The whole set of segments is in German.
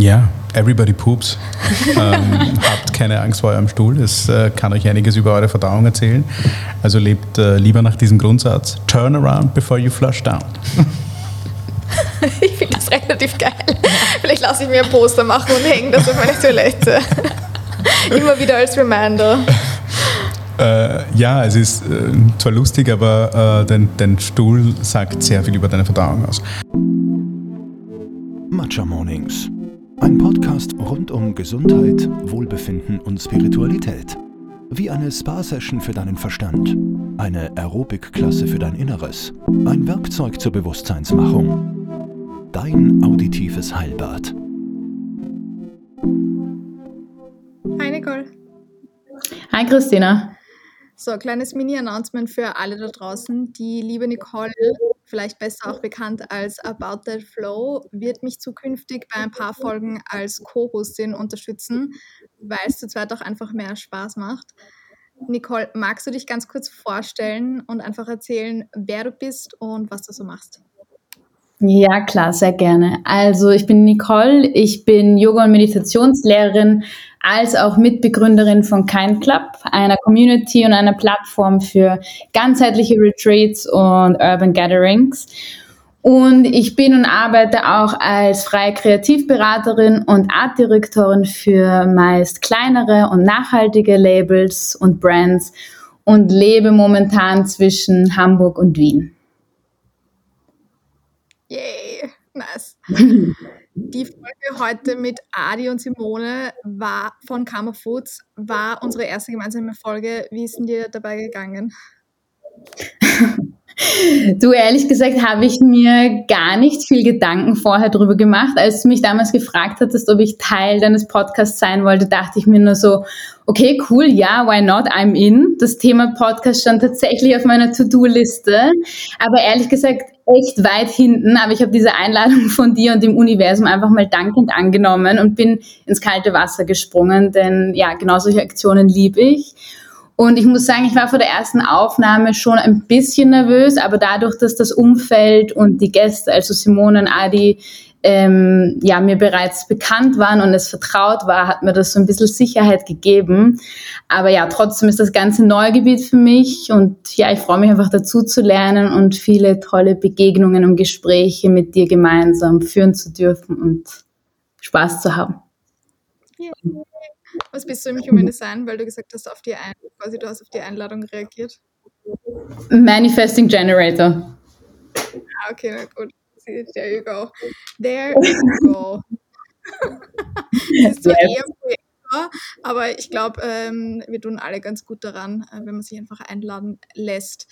Ja, everybody poops. ähm, habt keine Angst vor eurem Stuhl. Es äh, kann euch einiges über eure Verdauung erzählen. Also lebt äh, lieber nach diesem Grundsatz. Turn around before you flush down. ich finde das relativ geil. Vielleicht lasse ich mir ein Poster machen und hänge das auf meine Toilette. Immer wieder als Reminder. Äh, ja, es ist äh, zwar lustig, aber äh, dein, dein Stuhl sagt sehr viel über deine Verdauung aus. Matcha Mornings. Ein Podcast rund um Gesundheit, Wohlbefinden und Spiritualität. Wie eine Spa-Session für deinen Verstand, eine Aerobic-Klasse für dein Inneres, ein Werkzeug zur Bewusstseinsmachung. Dein auditives Heilbad. Hi Nicole. Hi Christina. So, kleines Mini-Announcement für alle da draußen. Die liebe Nicole, vielleicht besser auch bekannt als About That Flow, wird mich zukünftig bei ein paar Folgen als Co-Hostin unterstützen, weil es zu zweit auch einfach mehr Spaß macht. Nicole, magst du dich ganz kurz vorstellen und einfach erzählen, wer du bist und was du so machst? Ja, klar, sehr gerne. Also ich bin Nicole, ich bin Yoga- und Meditationslehrerin, als auch Mitbegründerin von Kind Club, einer Community und einer Plattform für ganzheitliche Retreats und Urban Gatherings. Und ich bin und arbeite auch als freie Kreativberaterin und Artdirektorin für meist kleinere und nachhaltige Labels und Brands und lebe momentan zwischen Hamburg und Wien. Yay, nice. Die Folge heute mit Adi und Simone war von Karma Foods, war unsere erste gemeinsame Folge. Wie ist denn dir dabei gegangen? Du, ehrlich gesagt, habe ich mir gar nicht viel Gedanken vorher drüber gemacht. Als du mich damals gefragt hattest, ob ich Teil deines Podcasts sein wollte, dachte ich mir nur so, okay, cool, ja, why not, I'm in. Das Thema Podcast stand tatsächlich auf meiner To-Do-Liste. Aber ehrlich gesagt, echt weit hinten. Aber ich habe diese Einladung von dir und dem Universum einfach mal dankend angenommen und bin ins kalte Wasser gesprungen. Denn ja, genau solche Aktionen liebe ich. Und ich muss sagen, ich war vor der ersten Aufnahme schon ein bisschen nervös, aber dadurch, dass das Umfeld und die Gäste, also Simone und Adi, ähm, ja, mir bereits bekannt waren und es vertraut war, hat mir das so ein bisschen Sicherheit gegeben. Aber ja, trotzdem ist das ganze Neugebiet für mich und ja, ich freue mich einfach dazu zu lernen und viele tolle Begegnungen und Gespräche mit dir gemeinsam führen zu dürfen und Spaß zu haben. Ja. Was bist du im Human Design, weil du gesagt hast, auf die Ein quasi du hast auf die Einladung reagiert? Manifesting Generator. Ah, okay, na gut. There you go. There you go. das ist zwar yes. eher Projektor, aber ich glaube, ähm, wir tun alle ganz gut daran, äh, wenn man sich einfach einladen lässt.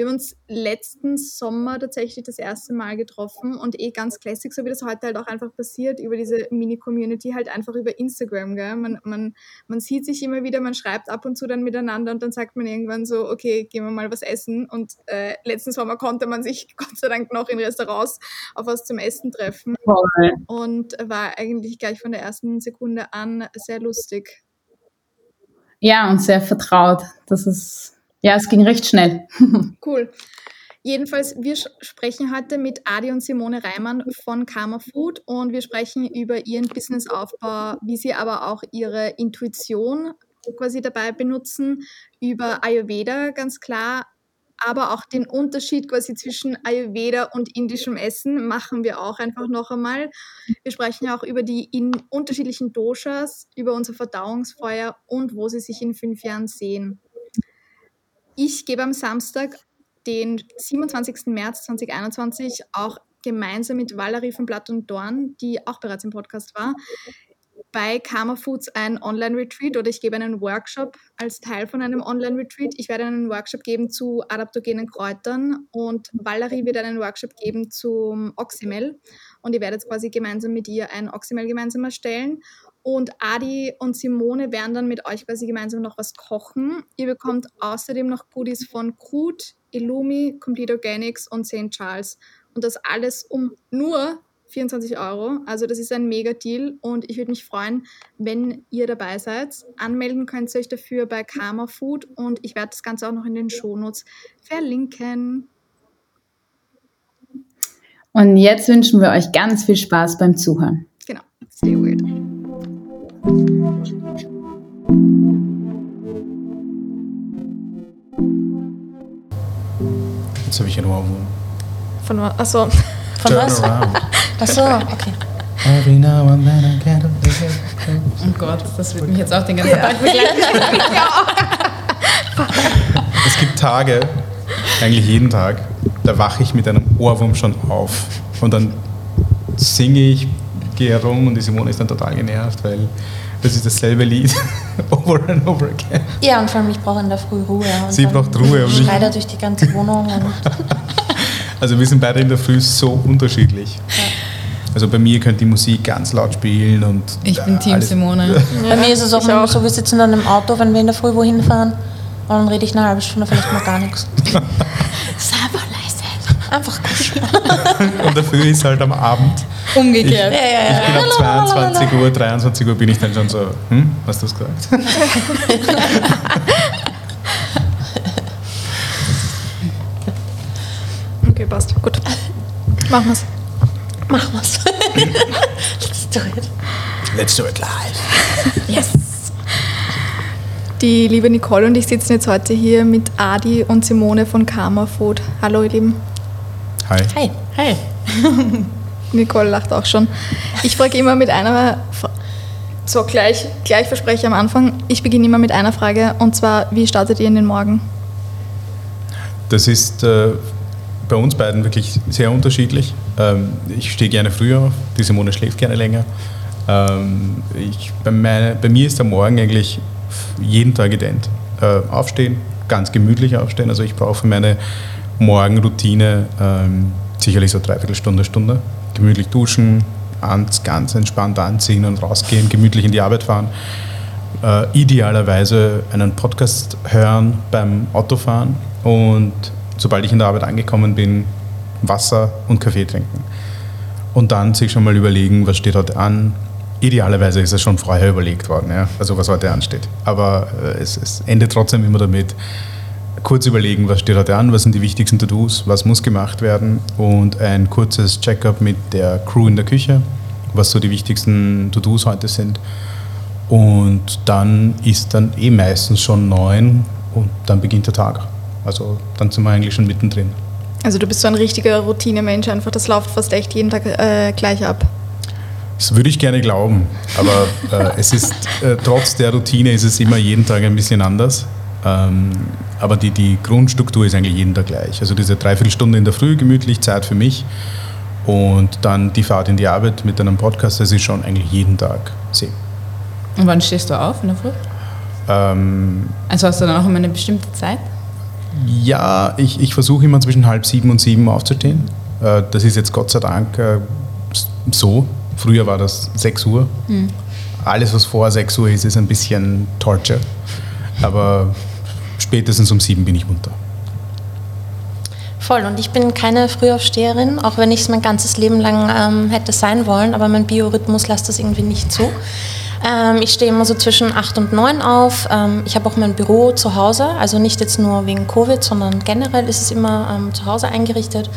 Wir haben uns letzten Sommer tatsächlich das erste Mal getroffen und eh ganz classic, so wie das heute halt auch einfach passiert, über diese Mini-Community, halt einfach über Instagram. Gell? Man, man, man sieht sich immer wieder, man schreibt ab und zu dann miteinander und dann sagt man irgendwann so, okay, gehen wir mal was essen. Und äh, letzten Sommer konnte man sich Gott sei Dank noch in Restaurants auf was zum Essen treffen. Voll. Und war eigentlich gleich von der ersten Sekunde an sehr lustig. Ja, und sehr vertraut. Das ist ja, es ging recht schnell. cool. Jedenfalls, wir sprechen heute mit Adi und Simone Reimann von Karma Food und wir sprechen über ihren Businessaufbau, wie sie aber auch ihre Intuition quasi dabei benutzen, über Ayurveda ganz klar, aber auch den Unterschied quasi zwischen Ayurveda und indischem Essen machen wir auch einfach noch einmal. Wir sprechen auch über die in unterschiedlichen Doshas, über unser Verdauungsfeuer und wo sie sich in fünf Jahren sehen. Ich gebe am Samstag, den 27. März 2021, auch gemeinsam mit Valerie von Blatt und Dorn, die auch bereits im Podcast war, bei Karma Foods ein Online-Retreat oder ich gebe einen Workshop als Teil von einem Online-Retreat. Ich werde einen Workshop geben zu adaptogenen Kräutern und Valerie wird einen Workshop geben zum Oxymel und ihr werdet quasi gemeinsam mit ihr ein Oxymel gemeinsam erstellen und Adi und Simone werden dann mit euch quasi gemeinsam noch was kochen. Ihr bekommt außerdem noch Goodies von Crude, Illumi, Complete Organics und St. Charles. Und das alles um nur 24 Euro. Also das ist ein mega Deal und ich würde mich freuen, wenn ihr dabei seid. Anmelden könnt ihr euch dafür bei Karma Food und ich werde das Ganze auch noch in den Shownotes verlinken. Und jetzt wünschen wir euch ganz viel Spaß beim Zuhören. Stay weird. Jetzt habe ich einen Ohrwurm. Von was? Achso. Von was? Achso, okay. Every now and then I get a little Oh Gott, das wird mich jetzt auch den ganzen Tag begleiten. Es gibt Tage, eigentlich jeden Tag, da wache ich mit einem Ohrwurm schon auf. Und dann singe ich, gehe herum und die Simone ist dann total genervt, weil das ist dasselbe Lied over and over again. Ja, und vor allem, ich brauche in der Früh Ruhe. Und Sie braucht Ruhe und ich- Schreit er durch die ganze Wohnung. Und Also wir sind beide in der Früh so unterschiedlich. Also bei mir könnte die Musik ganz laut spielen und Ich bin Team alles- Simone. bei mir ist es auch, auch. so, wir sitzen dann im Auto, wenn wir in der Früh wohin fahren. Und dann rede ich eine halbe Stunde vielleicht mal gar nichts. Sei einfach leise. Einfach kuscheln. Und dafür ist halt am Abend. Umgekehrt. Ich bin ab 22 Uhr, 23 Uhr bin ich dann schon so, hm, hast du es gesagt? Okay, passt. Gut. Machen wir's. Machen wir's. Let's do it. Let's do it live. Yes. Die liebe Nicole und ich sitzen jetzt heute hier mit Adi und Simone von Karma Food. Hallo, ihr Lieben. Hi. Hi. Hey. Nicole lacht auch schon. Ich frage immer mit einer. So, gleich, gleich verspreche am Anfang. Ich beginne immer mit einer Frage und zwar: Wie startet ihr in den Morgen? Das ist äh, bei uns beiden wirklich sehr unterschiedlich. Ähm, ich stehe gerne früher auf, die Simone schläft gerne länger. Ähm, ich, bei, meine, bei mir ist der Morgen eigentlich jeden Tag ident. Äh, aufstehen, ganz gemütlich aufstehen. Also ich brauche für meine Morgenroutine ähm, sicherlich so dreiviertel Stunde, Stunde. Gemütlich duschen, ans, ganz entspannt anziehen und rausgehen, gemütlich in die Arbeit fahren. Äh, idealerweise einen Podcast hören beim Autofahren und sobald ich in der Arbeit angekommen bin, Wasser und Kaffee trinken. Und dann sich schon mal überlegen, was steht heute an. Idealerweise ist es schon vorher überlegt worden, ja? also was heute ansteht. Aber äh, es, es endet trotzdem immer damit, kurz überlegen, was steht heute an, was sind die wichtigsten To-Dos, was muss gemacht werden und ein kurzes Check-up mit der Crew in der Küche, was so die wichtigsten To-Dos heute sind. Und dann ist dann eh meistens schon neun und dann beginnt der Tag. Also dann sind wir eigentlich schon mittendrin. Also, du bist so ein richtiger Routinemensch, einfach. Das läuft fast echt jeden Tag äh, gleich ab. Das würde ich gerne glauben, aber äh, es ist äh, trotz der Routine ist es immer jeden Tag ein bisschen anders. Ähm, aber die, die Grundstruktur ist eigentlich jeden Tag gleich. Also diese Dreiviertelstunde in der Früh, gemütlich, Zeit für mich und dann die Fahrt in die Arbeit mit einem Podcast, das ist schon eigentlich jeden Tag sehen. Und wann stehst du auf in der Früh? Ähm, Also hast du dann auch immer eine bestimmte Zeit? Ja, ich, ich versuche immer zwischen halb sieben und sieben aufzustehen. Äh, Das ist jetzt Gott sei Dank äh, so. Früher war das 6 Uhr. Alles, was vor 6 Uhr ist, ist ein bisschen Torture. Aber spätestens um sieben bin ich munter. Voll. Und ich bin keine Frühaufsteherin, auch wenn ich es mein ganzes Leben lang ähm, hätte sein wollen, aber mein Biorhythmus lässt das irgendwie nicht zu. Ähm, ich stehe immer so zwischen 8 und 9 auf. Ähm, ich habe auch mein Büro zu Hause, also nicht jetzt nur wegen Covid, sondern generell ist es immer ähm, zu Hause eingerichtet.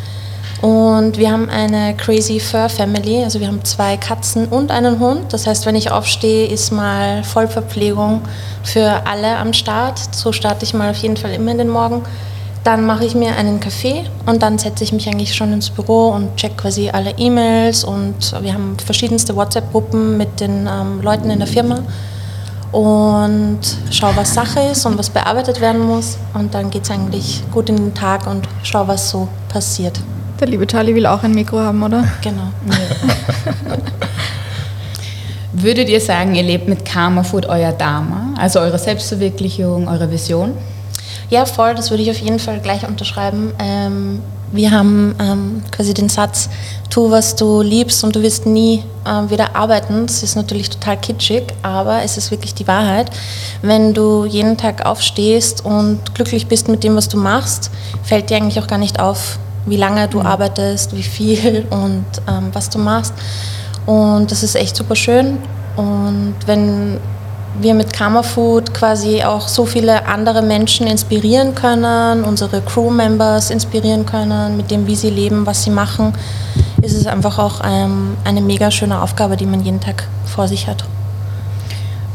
Und wir haben eine Crazy Fur Family, also wir haben zwei Katzen und einen Hund. Das heißt, wenn ich aufstehe, ist mal Vollverpflegung für alle am Start. So starte ich mal auf jeden Fall immer in den Morgen. Dann mache ich mir einen Kaffee und dann setze ich mich eigentlich schon ins Büro und check quasi alle E-Mails und wir haben verschiedenste WhatsApp-Gruppen mit den ähm, Leuten in der Firma und schaue, was Sache ist und was bearbeitet werden muss und dann geht es eigentlich gut in den Tag und schaue, was so passiert. Der liebe Charlie will auch ein Mikro haben, oder? Genau. Würdet ihr sagen, ihr lebt mit Karma Food euer Dharma, also eure Selbstverwirklichung, eure Vision? Ja, voll, das würde ich auf jeden Fall gleich unterschreiben. Ähm, wir haben ähm, quasi den Satz, tu, was du liebst und du wirst nie ähm, wieder arbeiten. Das ist natürlich total kitschig, aber es ist wirklich die Wahrheit. Wenn du jeden Tag aufstehst und glücklich bist mit dem, was du machst, fällt dir eigentlich auch gar nicht auf, wie lange du arbeitest, wie viel und ähm, was du machst. Und das ist echt super schön. Und wenn wir mit Karma Food quasi auch so viele andere Menschen inspirieren können, unsere Crew-Members inspirieren können, mit dem, wie sie leben, was sie machen, ist es einfach auch ähm, eine mega schöne Aufgabe, die man jeden Tag vor sich hat.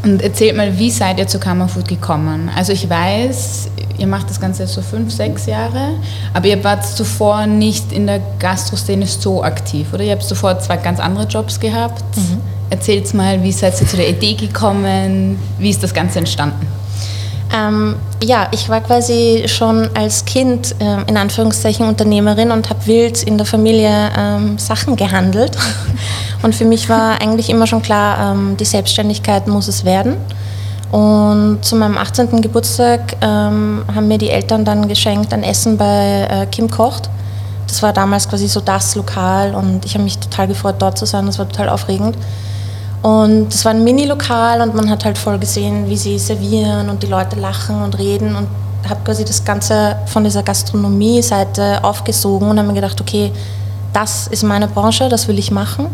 Und erzählt mal, wie seid ihr zu Kammerfood gekommen? Also ich weiß, ihr macht das Ganze jetzt so fünf, sechs Jahre, aber ihr wart zuvor nicht in der Gastroszene so aktiv, oder? Ihr habt zuvor zwei ganz andere Jobs gehabt. Mhm. Erzählt mal, wie seid ihr zu der Idee gekommen? Wie ist das Ganze entstanden? Ähm, ja, ich war quasi schon als Kind äh, in Anführungszeichen Unternehmerin und habe wild in der Familie ähm, Sachen gehandelt. Und für mich war eigentlich immer schon klar, ähm, die Selbstständigkeit muss es werden. Und zu meinem 18. Geburtstag ähm, haben mir die Eltern dann geschenkt ein Essen bei äh, Kim Kocht. Das war damals quasi so das Lokal und ich habe mich total gefreut, dort zu sein. Das war total aufregend. Und es war ein Mini-Lokal und man hat halt voll gesehen, wie sie servieren und die Leute lachen und reden und habe quasi das Ganze von dieser Gastronomie-Seite aufgesogen und habe mir gedacht, okay, das ist meine Branche, das will ich machen.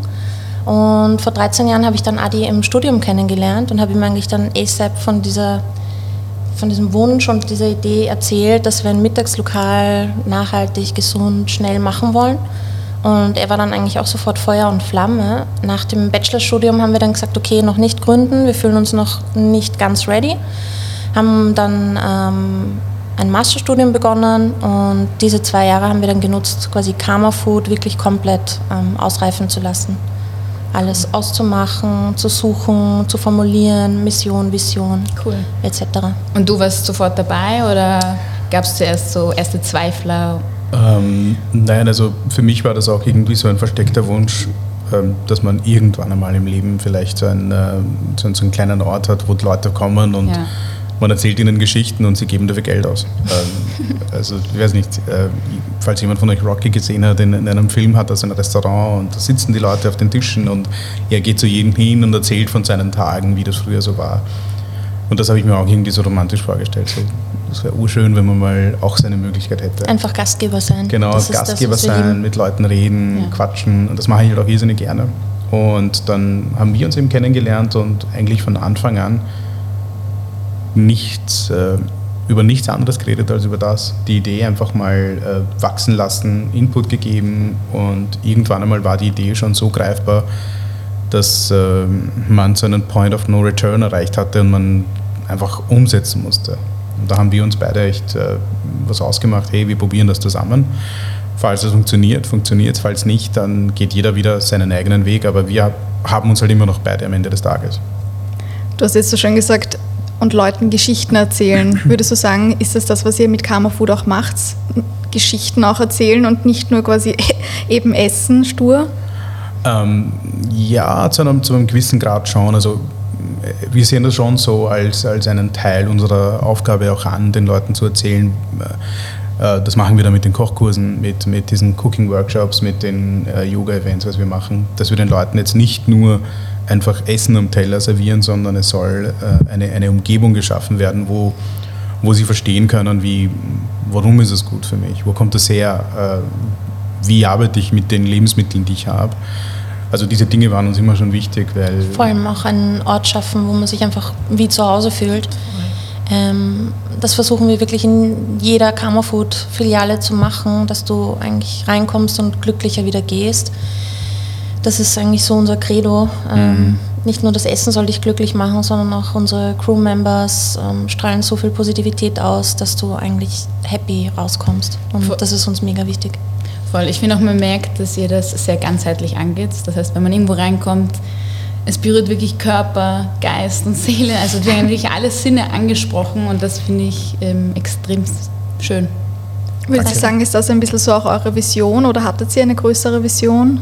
Und vor 13 Jahren habe ich dann Adi im Studium kennengelernt und habe ihm eigentlich dann ASAP von, dieser, von diesem Wunsch und dieser Idee erzählt, dass wir ein Mittagslokal nachhaltig, gesund, schnell machen wollen. Und er war dann eigentlich auch sofort Feuer und Flamme. Nach dem Bachelorstudium haben wir dann gesagt, okay, noch nicht gründen, wir fühlen uns noch nicht ganz ready. Haben dann ähm, ein Masterstudium begonnen und diese zwei Jahre haben wir dann genutzt, quasi Karma Food wirklich komplett ähm, ausreifen zu lassen. Alles auszumachen, zu suchen, zu formulieren, Mission, Vision, cool. etc. Und du warst sofort dabei oder gab es zuerst so erste Zweifler ähm, nein, also für mich war das auch irgendwie so ein versteckter Wunsch, ähm, dass man irgendwann einmal im Leben vielleicht so, ein, äh, so, so einen kleinen Ort hat, wo die Leute kommen und ja. man erzählt ihnen Geschichten und sie geben dafür Geld aus. ähm, also ich weiß nicht, äh, falls jemand von euch Rocky gesehen hat, in, in einem Film hat er so ein Restaurant und da sitzen die Leute auf den Tischen und er geht zu jedem hin und erzählt von seinen Tagen, wie das früher so war. Und das habe ich mir auch irgendwie so romantisch vorgestellt. So, das wäre urschön, wenn man mal auch seine Möglichkeit hätte. Einfach Gastgeber sein. Genau, das Gastgeber das, sein, mit Leuten reden, ja. quatschen. Und das mache ich halt auch irrsinnig gerne. Und dann haben wir uns eben kennengelernt und eigentlich von Anfang an nichts, äh, über nichts anderes geredet als über das. Die Idee einfach mal äh, wachsen lassen, Input gegeben und irgendwann einmal war die Idee schon so greifbar, dass äh, man so einen Point of No Return erreicht hatte und man einfach umsetzen musste. Und da haben wir uns beide echt äh, was ausgemacht, hey, wir probieren das zusammen. Falls es funktioniert, funktioniert es. Falls nicht, dann geht jeder wieder seinen eigenen Weg. Aber wir haben uns halt immer noch beide am Ende des Tages. Du hast jetzt so schön gesagt, und Leuten Geschichten erzählen. Würdest du sagen, ist das das, was ihr mit Karma Food auch macht? Geschichten auch erzählen und nicht nur quasi eben essen, stur? Ähm, ja, zu einem, zu einem gewissen Grad schon. Also wir sehen das schon so als, als einen Teil unserer Aufgabe auch an, den Leuten zu erzählen. Äh, das machen wir dann mit den Kochkursen, mit, mit diesen Cooking-Workshops, mit den äh, Yoga-Events, was wir machen, dass wir den Leuten jetzt nicht nur einfach Essen am Teller servieren, sondern es soll äh, eine, eine Umgebung geschaffen werden, wo, wo sie verstehen können, wie, warum ist es gut für mich, wo kommt das her, wie arbeite ich mit den Lebensmitteln, die ich habe. Also diese Dinge waren uns immer schon wichtig, weil... Vor allem auch einen Ort schaffen, wo man sich einfach wie zu Hause fühlt. Ähm, das versuchen wir wirklich in jeder Kammerfood-Filiale zu machen, dass du eigentlich reinkommst und glücklicher wieder gehst. Das ist eigentlich so unser Credo. Ähm, mhm. Nicht nur das Essen soll dich glücklich machen, sondern auch unsere Crewmembers ähm, strahlen so viel Positivität aus, dass du eigentlich happy rauskommst. Und das ist uns mega wichtig voll. Ich finde auch, man merkt, dass ihr das sehr ganzheitlich angeht. Das heißt, wenn man irgendwo reinkommt, es berührt wirklich Körper, Geist und Seele. Also werden wirklich alle Sinne angesprochen und das finde ich ähm, extrem schön. Würdest du sagen, ist das ein bisschen so auch eure Vision oder hattet ihr eine größere Vision?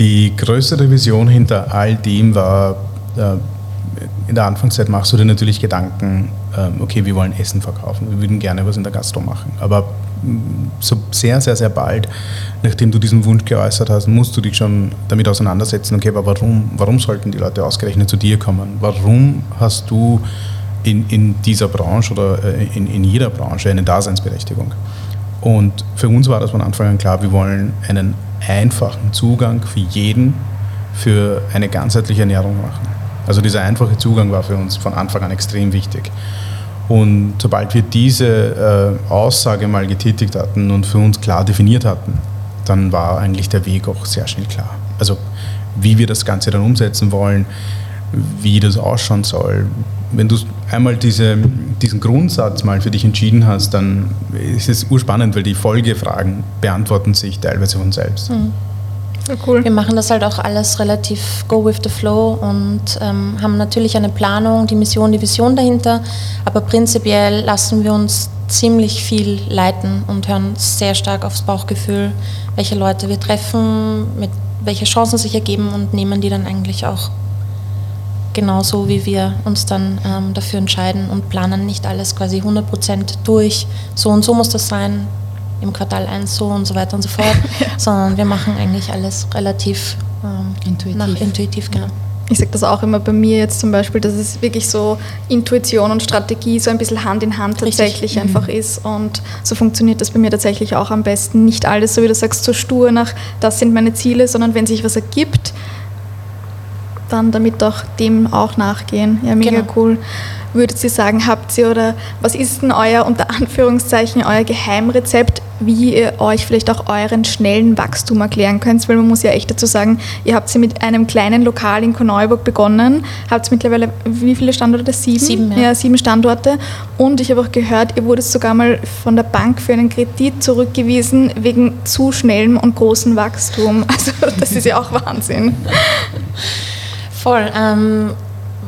Die größere Vision hinter all dem war, äh, in der Anfangszeit machst du dir natürlich Gedanken, äh, okay, wir wollen Essen verkaufen, wir würden gerne was in der Gastro machen. Aber so sehr, sehr, sehr bald, nachdem du diesen Wunsch geäußert hast, musst du dich schon damit auseinandersetzen, okay, aber warum, warum sollten die Leute ausgerechnet zu dir kommen? Warum hast du in, in dieser Branche oder äh, in, in jeder Branche eine Daseinsberechtigung? Und für uns war das von Anfang an klar, wir wollen einen einfachen Zugang für jeden für eine ganzheitliche Ernährung machen. Also dieser einfache Zugang war für uns von Anfang an extrem wichtig. Und sobald wir diese äh, Aussage mal getätigt hatten und für uns klar definiert hatten, dann war eigentlich der Weg auch sehr schnell klar. Also wie wir das Ganze dann umsetzen wollen, wie das ausschauen soll. Wenn du einmal diese, diesen Grundsatz mal für dich entschieden hast, dann ist es urspannend, weil die Folgefragen beantworten sich teilweise von selbst. Mhm. Cool. Wir machen das halt auch alles relativ go with the flow und ähm, haben natürlich eine Planung, die Mission, die Vision dahinter, aber prinzipiell lassen wir uns ziemlich viel leiten und hören sehr stark aufs Bauchgefühl, welche Leute wir treffen, mit welche Chancen sich ergeben und nehmen die dann eigentlich auch genauso, wie wir uns dann ähm, dafür entscheiden und planen nicht alles quasi 100% durch. So und so muss das sein, im Quartal 1 so und so weiter und so fort, ja. sondern wir machen eigentlich alles relativ ähm, intuitiv. Nach, intuitiv genau. Ich sage das auch immer bei mir jetzt zum Beispiel, dass es wirklich so Intuition und Strategie so ein bisschen Hand in Hand tatsächlich Richtig. einfach mhm. ist. Und so funktioniert das bei mir tatsächlich auch am besten. Nicht alles, so wie du sagst, so stur nach, das sind meine Ziele, sondern wenn sich was ergibt, dann damit auch dem auch nachgehen. Ja, mega genau. cool. Würdet ihr sagen, habt ihr oder was ist denn euer, unter Anführungszeichen, euer Geheimrezept, wie ihr euch vielleicht auch euren schnellen Wachstum erklären könnt? Weil man muss ja echt dazu sagen, ihr habt sie mit einem kleinen Lokal in Korneuburg begonnen, habt mittlerweile, wie viele Standorte? Sieben? Sieben, ja. ja sieben Standorte. Und ich habe auch gehört, ihr wurdet sogar mal von der Bank für einen Kredit zurückgewiesen wegen zu schnellem und großem Wachstum. Also das ist ja auch Wahnsinn. Voll. Ähm,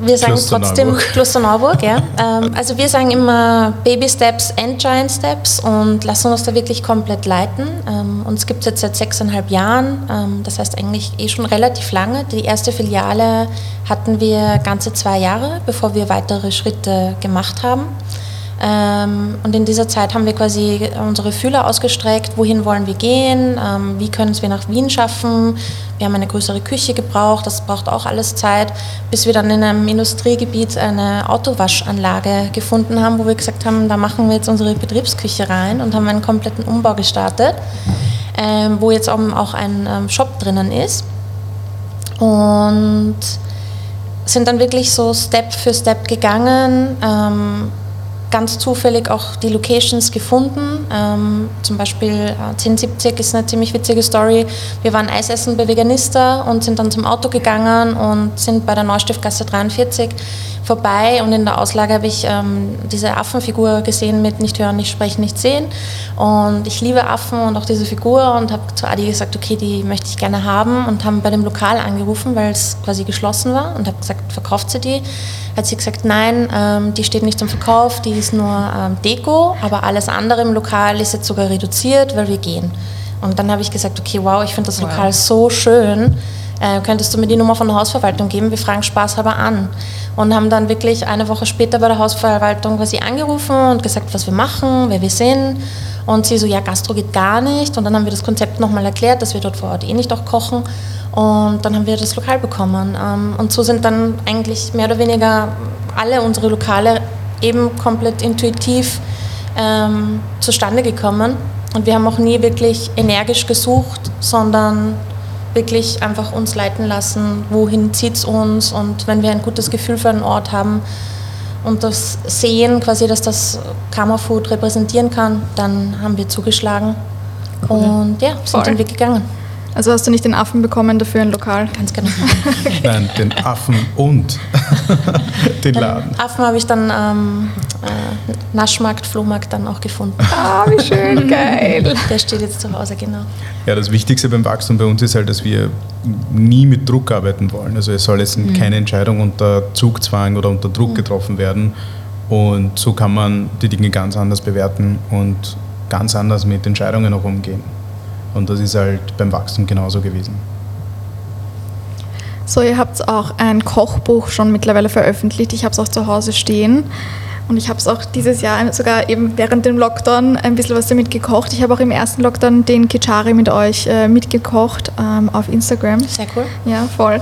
wir sagen trotzdem Klosterneuburg, ja. Ähm, also wir sagen immer Baby Steps and Giant Steps und lassen uns da wirklich komplett leiten. Ähm, uns gibt es jetzt seit sechseinhalb Jahren, ähm, das heißt eigentlich eh schon relativ lange. Die erste Filiale hatten wir ganze zwei Jahre, bevor wir weitere Schritte gemacht haben. Ähm, und in dieser Zeit haben wir quasi unsere Fühler ausgestreckt, wohin wollen wir gehen, ähm, wie können wir nach Wien schaffen. Wir haben eine größere Küche gebraucht, das braucht auch alles Zeit, bis wir dann in einem Industriegebiet eine Autowaschanlage gefunden haben, wo wir gesagt haben, da machen wir jetzt unsere Betriebsküche rein und haben einen kompletten Umbau gestartet, ähm, wo jetzt auch ein Shop drinnen ist. Und sind dann wirklich so Step für Step gegangen ganz zufällig auch die Locations gefunden. Ähm, zum Beispiel äh, 1070 ist eine ziemlich witzige Story. Wir waren Eisessen bei Veganista und sind dann zum Auto gegangen und sind bei der Neustiftgasse 43 vorbei und in der Auslage habe ich ähm, diese Affenfigur gesehen mit nicht hören, nicht sprechen, nicht sehen. Und ich liebe Affen und auch diese Figur und habe zu Adi gesagt, okay, die möchte ich gerne haben und haben bei dem Lokal angerufen, weil es quasi geschlossen war und habe gesagt, verkauft sie die? Hat sie gesagt, nein, ähm, die steht nicht zum Verkauf, die ist nur ähm, Deko, aber alles andere im Lokal ist jetzt sogar reduziert, weil wir gehen. Und dann habe ich gesagt, okay, wow, ich finde das Lokal wow. so schön äh, könntest du mir die Nummer von der Hausverwaltung geben? Wir fragen spaßhalber an. Und haben dann wirklich eine Woche später bei der Hausverwaltung quasi angerufen und gesagt, was wir machen, wer wir sind. Und sie so, ja, Gastro geht gar nicht. Und dann haben wir das Konzept nochmal erklärt, dass wir dort vor Ort eh nicht auch kochen. Und dann haben wir das Lokal bekommen. Ähm, und so sind dann eigentlich mehr oder weniger alle unsere Lokale eben komplett intuitiv ähm, zustande gekommen. Und wir haben auch nie wirklich energisch gesucht, sondern wirklich einfach uns leiten lassen, wohin zieht es uns und wenn wir ein gutes Gefühl für einen Ort haben und das sehen, quasi, dass das Karma Food repräsentieren kann, dann haben wir zugeschlagen cool. und ja, sind Voll. den Weg gegangen. Also hast du nicht den Affen bekommen dafür ein Lokal? Ganz genau. Nein, den Affen und den Laden. Den Affen habe ich dann ähm, äh, Naschmarkt, Flohmarkt dann auch gefunden. Ah, wie schön, geil. Der steht jetzt zu Hause, genau. Ja, das Wichtigste beim Wachstum bei uns ist halt, dass wir nie mit Druck arbeiten wollen. Also es soll jetzt mhm. keine Entscheidung unter Zugzwang oder unter Druck mhm. getroffen werden. Und so kann man die Dinge ganz anders bewerten und ganz anders mit Entscheidungen auch umgehen. Und das ist halt beim Wachstum genauso gewesen. So, ihr habt auch ein Kochbuch schon mittlerweile veröffentlicht. Ich habe es auch zu Hause stehen. Und ich habe es auch dieses Jahr sogar eben während dem Lockdown ein bisschen was damit gekocht. Ich habe auch im ersten Lockdown den Kichari mit euch äh, mitgekocht ähm, auf Instagram. Sehr cool. Ja, voll.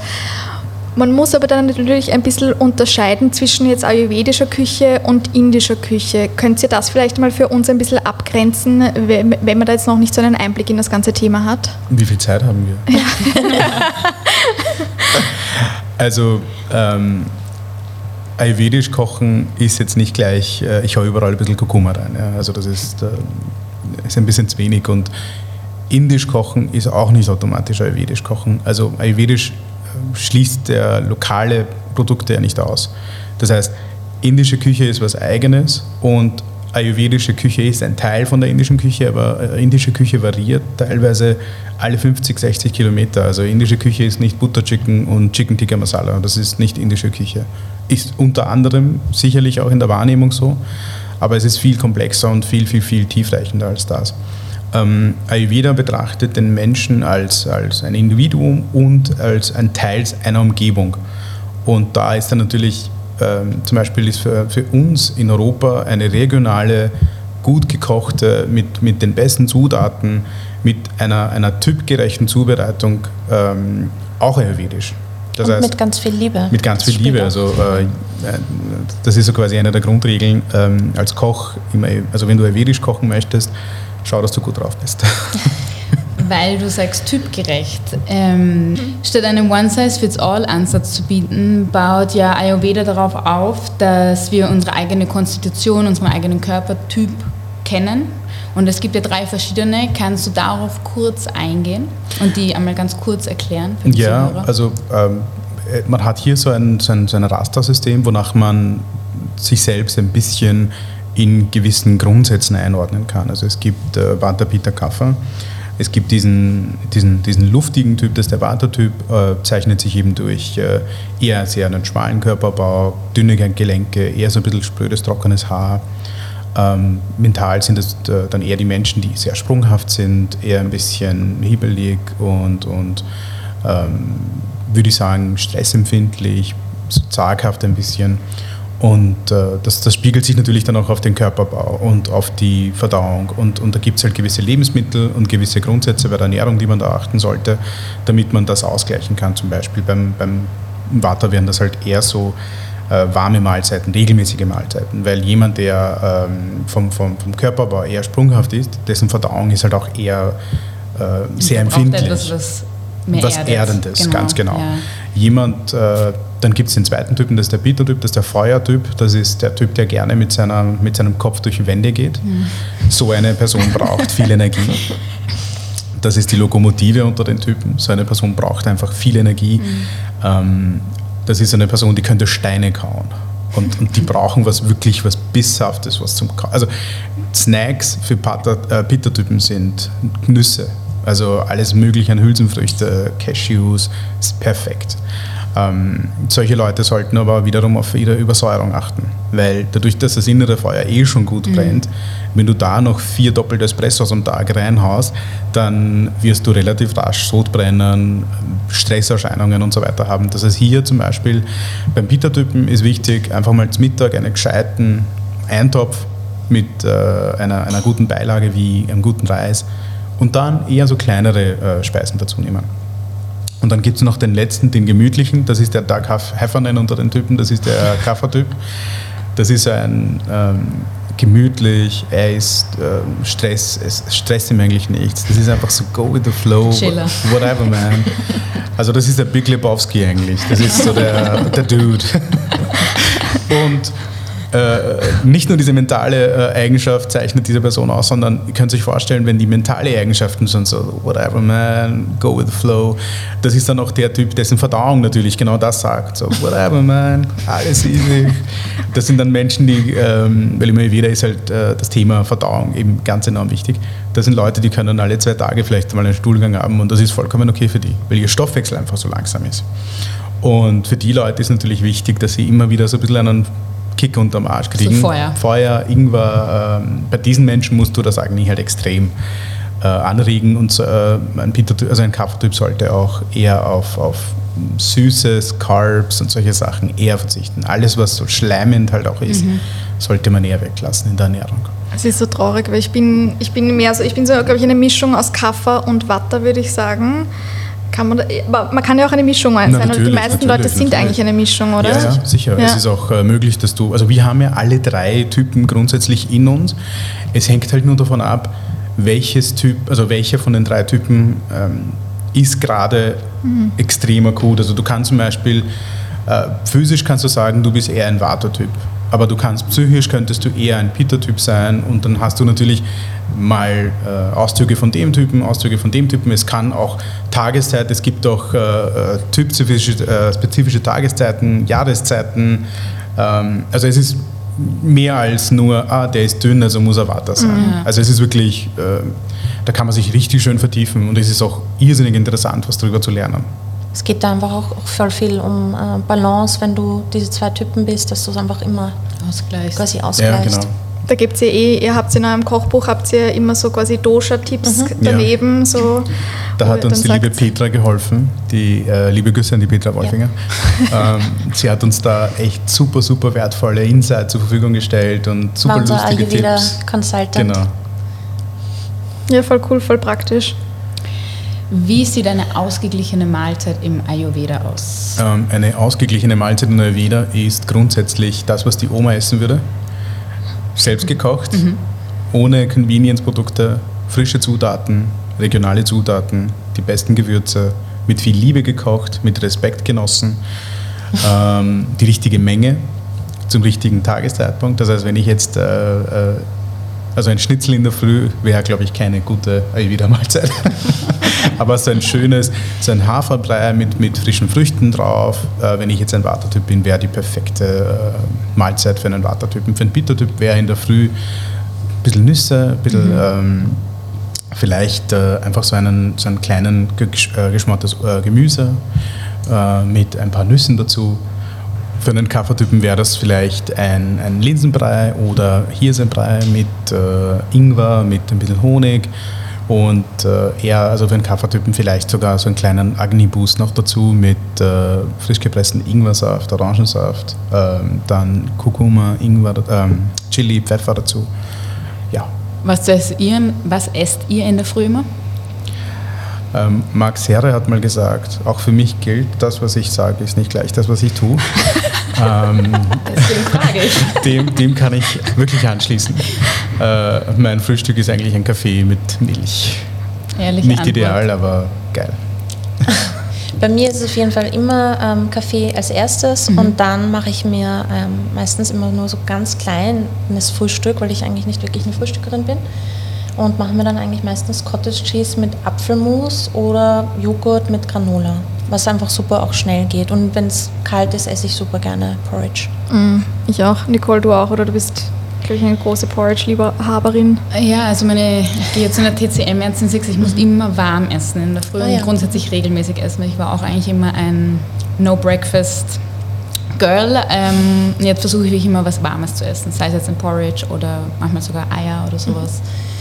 Man muss aber dann natürlich ein bisschen unterscheiden zwischen jetzt ayurvedischer Küche und indischer Küche. Könnt ihr das vielleicht mal für uns ein bisschen abgrenzen, wenn man da jetzt noch nicht so einen Einblick in das ganze Thema hat? Wie viel Zeit haben wir? Ja. also ähm, ayurvedisch kochen ist jetzt nicht gleich, äh, ich haue überall ein bisschen Kurkuma rein. Ja. Also das ist, äh, ist ein bisschen zu wenig und indisch kochen ist auch nicht automatisch ayurvedisch kochen. Also ayurvedisch schließt der lokale Produkte ja nicht aus. Das heißt, indische Küche ist was eigenes und ayurvedische Küche ist ein Teil von der indischen Küche, aber äh, indische Küche variiert teilweise alle 50, 60 Kilometer. Also indische Küche ist nicht Butter Chicken und Chicken Tikka Masala. Das ist nicht indische Küche. Ist unter anderem sicherlich auch in der Wahrnehmung so, aber es ist viel komplexer und viel, viel, viel tiefreichender als das. Ähm, Ayurveda betrachtet den Menschen als, als ein Individuum und als ein Teil einer Umgebung. Und da ist dann natürlich ähm, zum Beispiel ist für, für uns in Europa eine regionale, gut gekochte, mit, mit den besten Zutaten, mit einer, einer typgerechten Zubereitung ähm, auch ayurvedisch. Das heißt, mit ganz viel Liebe. Mit ganz viel Liebe. Also, äh, das ist so quasi eine der Grundregeln ähm, als Koch. Immer, also wenn du ayurvedisch kochen möchtest, schau, dass du gut drauf bist. weil du sagst typgerecht. Ähm, statt einem One-Size-Fits-All-Ansatz zu bieten, baut ja Ayurveda darauf auf, dass wir unsere eigene Konstitution, unseren eigenen Körpertyp kennen. Und es gibt ja drei verschiedene. Kannst du darauf kurz eingehen und die einmal ganz kurz erklären? ja, Zuhörer? also ähm, äh, man hat hier so ein, so ein, so ein Rastersystem, wonach man sich selbst ein bisschen in gewissen Grundsätzen einordnen kann. Also es gibt äh, Vata Pitta Kapha es gibt diesen, diesen, diesen luftigen Typ, das ist der Vata-Typ, äh, zeichnet sich eben durch äh, eher sehr einen schmalen Körperbau, dünne Gelenke, eher so ein bisschen sprödes, trockenes Haar. Ähm, mental sind es äh, dann eher die Menschen, die sehr sprunghaft sind, eher ein bisschen hibbelig und, und ähm, würde ich sagen, stressempfindlich, so zaghaft ein bisschen. Und äh, das, das, spiegelt sich natürlich dann auch auf den Körperbau und auf die Verdauung. Und, und da gibt es halt gewisse Lebensmittel und gewisse Grundsätze bei der Ernährung, die man da achten sollte, damit man das ausgleichen kann. Zum Beispiel beim, beim Vata wären das halt eher so äh, warme Mahlzeiten, regelmäßige Mahlzeiten, weil jemand, der ähm, vom, vom, vom, Körperbau eher sprunghaft ist, dessen Verdauung ist halt auch eher äh, sehr empfindlich. Etwas, was was. Erdendes, genau. ganz genau. Ja. Jemand, äh, dann gibt es den zweiten Typen, das ist der Peter-Typ, das ist der Feuertyp, das ist der Typ, der gerne mit, seiner, mit seinem Kopf durch Wände geht. Mhm. So eine Person braucht viel Energie. Das ist die Lokomotive unter den Typen. So eine Person braucht einfach viel Energie. Mhm. Ähm, das ist eine Person, die könnte Steine kauen. Und, und die brauchen was wirklich was Bisshaftes, was zum Kauen. Also Snacks für äh, sind Nüsse, also alles mögliche an Hülsenfrüchte, Cashews, ist perfekt. Ähm, solche Leute sollten aber wiederum auf ihre Übersäuerung achten, weil dadurch, dass das innere Feuer eh schon gut mhm. brennt, wenn du da noch vier doppelte Espressos am Tag reinhaust, dann wirst du relativ rasch Sodbrennen, Stresserscheinungen und so weiter haben. Das heißt, hier zum Beispiel beim Pita-Typen ist wichtig, einfach mal zum Mittag einen gescheiten Eintopf mit äh, einer, einer guten Beilage wie einem guten Reis und dann eher so kleinere äh, Speisen dazu nehmen. Und dann gibt es noch den letzten, den gemütlichen, das ist der Doug Heffernan unter den Typen, das ist der Kaffertyp. Das ist ein ähm, gemütlich, er ist ähm, Stress, es stresst ihm eigentlich nichts. Das ist einfach so go with the flow, Chiller. whatever man. Also das ist der Big Lebowski eigentlich, das ist so der, der Dude. Und äh, nicht nur diese mentale äh, Eigenschaft zeichnet diese Person aus, sondern ihr könnt euch vorstellen, wenn die mentale Eigenschaften sind so, whatever man, go with the flow, das ist dann auch der Typ, dessen Verdauung natürlich genau das sagt, so, whatever man, alles easy. Das sind dann Menschen, die, ähm, weil immer wieder ist halt äh, das Thema Verdauung eben ganz enorm wichtig. Das sind Leute, die können alle zwei Tage vielleicht mal einen Stuhlgang haben und das ist vollkommen okay für die, weil ihr Stoffwechsel einfach so langsam ist. Und für die Leute ist natürlich wichtig, dass sie immer wieder so ein bisschen einen Kick unterm Arsch kriegen. So Feuer. Feuer, Ingwer. Ähm, bei diesen Menschen musst du das eigentlich halt extrem äh, anregen und äh, ein, Peter, also ein Kaffeetyp sollte auch eher auf, auf Süßes, Carbs und solche Sachen eher verzichten. Alles, was so schleimend halt auch ist, mhm. sollte man eher weglassen in der Ernährung. Es ist so traurig, weil ich bin, ich bin mehr so, ich bin so, glaube ich, eine Mischung aus Kaffer und Watter, würde ich sagen kann man, man kann ja auch eine Mischung sein. Na, die meisten Leute sind natürlich. eigentlich eine Mischung, oder? Ja, ja sicher. Ja. Es ist auch äh, möglich, dass du, also wir haben ja alle drei Typen grundsätzlich in uns. Es hängt halt nur davon ab, welches Typ, also welcher von den drei Typen ähm, ist gerade mhm. extrem akut. Also du kannst zum Beispiel, äh, physisch kannst du sagen, du bist eher ein Vata-Typ. Aber du kannst psychisch, könntest du eher ein Peter-Typ sein und dann hast du natürlich mal äh, Auszüge von dem Typen, Auszüge von dem Typen. Es kann auch Tageszeit, es gibt auch äh, äh typspezifische äh, spezifische Tageszeiten, Jahreszeiten. Ähm, also es ist mehr als nur, ah, der ist dünn, also muss er Water sein. Mhm. Also es ist wirklich, äh, da kann man sich richtig schön vertiefen und es ist auch irrsinnig interessant, was darüber zu lernen. Es geht da einfach auch, auch voll viel um äh, Balance, wenn du diese zwei Typen bist, dass du es einfach immer ausgleichst. quasi ausgleichst. Ja, genau. Da gibt es ja eh, ihr habt in eurem Kochbuch habt ihr immer so quasi Dosha-Tipps mhm. daneben. Ja. So, da hat uns die liebe Petra geholfen, die äh, liebe Grüße an die Petra Wolfinger. Ja. Ähm, sie hat uns da echt super, super wertvolle Insights zur Verfügung gestellt und super War lustige Ayurveda Tipps. Consultant. Genau. Ja, voll cool, voll praktisch. Wie sieht eine ausgeglichene Mahlzeit im Ayurveda aus? Ähm, eine ausgeglichene Mahlzeit im Ayurveda ist grundsätzlich das, was die Oma essen würde selbst gekocht, mhm. ohne Convenience-Produkte, frische Zutaten, regionale Zutaten, die besten Gewürze, mit viel Liebe gekocht, mit Respekt genossen, ähm, die richtige Menge zum richtigen Tageszeitpunkt. Das heißt, wenn ich jetzt äh, äh, also ein Schnitzel in der Früh wäre, glaube ich, keine gute Ayurveda-Mahlzeit. Aber so ein schönes, so ein Haferbrei mit, mit frischen Früchten drauf, äh, wenn ich jetzt ein Watertyp bin, wäre die perfekte äh, Mahlzeit für einen Watertypen. Für einen Bittertyp wäre in der Früh ein bisschen Nüsse, ein bisschen mhm. ähm, vielleicht äh, einfach so einen, so einen kleinen äh, geschmortes äh, Gemüse äh, mit ein paar Nüssen dazu für einen Kaffeetypen wäre das vielleicht ein, ein Linsenbrei oder Hirsenbrei mit äh, Ingwer, mit ein bisschen Honig und äh, eher, also für einen Kaffeetypen vielleicht sogar so einen kleinen Agni-Boost noch dazu mit äh, frisch gepressten Ingwersaft, Orangensaft, ähm, dann Kurkuma, Ingwer, ähm, Chili, Pfeffer dazu. Ja. Was esst ihr, was esst ihr in der Früh immer? Ähm, Max Herre hat mal gesagt, auch für mich gilt, das, was ich sage, ist nicht gleich das, was ich tue. ähm, Deswegen frage ich. Dem, dem kann ich wirklich anschließen. Äh, mein Frühstück ist eigentlich ein Kaffee mit Milch. Ehrliche nicht Antwort. ideal, aber geil. Bei mir ist es auf jeden Fall immer ähm, Kaffee als erstes mhm. und dann mache ich mir ähm, meistens immer nur so ganz kleines Frühstück, weil ich eigentlich nicht wirklich eine Frühstückerin bin und machen wir dann eigentlich meistens Cottage Cheese mit Apfelmus oder Joghurt mit Granola, was einfach super auch schnell geht. Und wenn es kalt ist, esse ich super gerne Porridge. Mm, ich auch. Nicole, du auch, oder du bist glaube ich, eine große Porridge-Liebhaberin. Ja, also meine, ich gehe jetzt in der TCM jetzt in Six, ich muss immer warm essen in der Früh ah, ja. und grundsätzlich regelmäßig essen. Ich war auch eigentlich immer ein No-Breakfast Girl. Ähm, jetzt versuche ich immer was Warmes zu essen, sei es jetzt ein Porridge oder manchmal sogar Eier oder sowas. Mhm.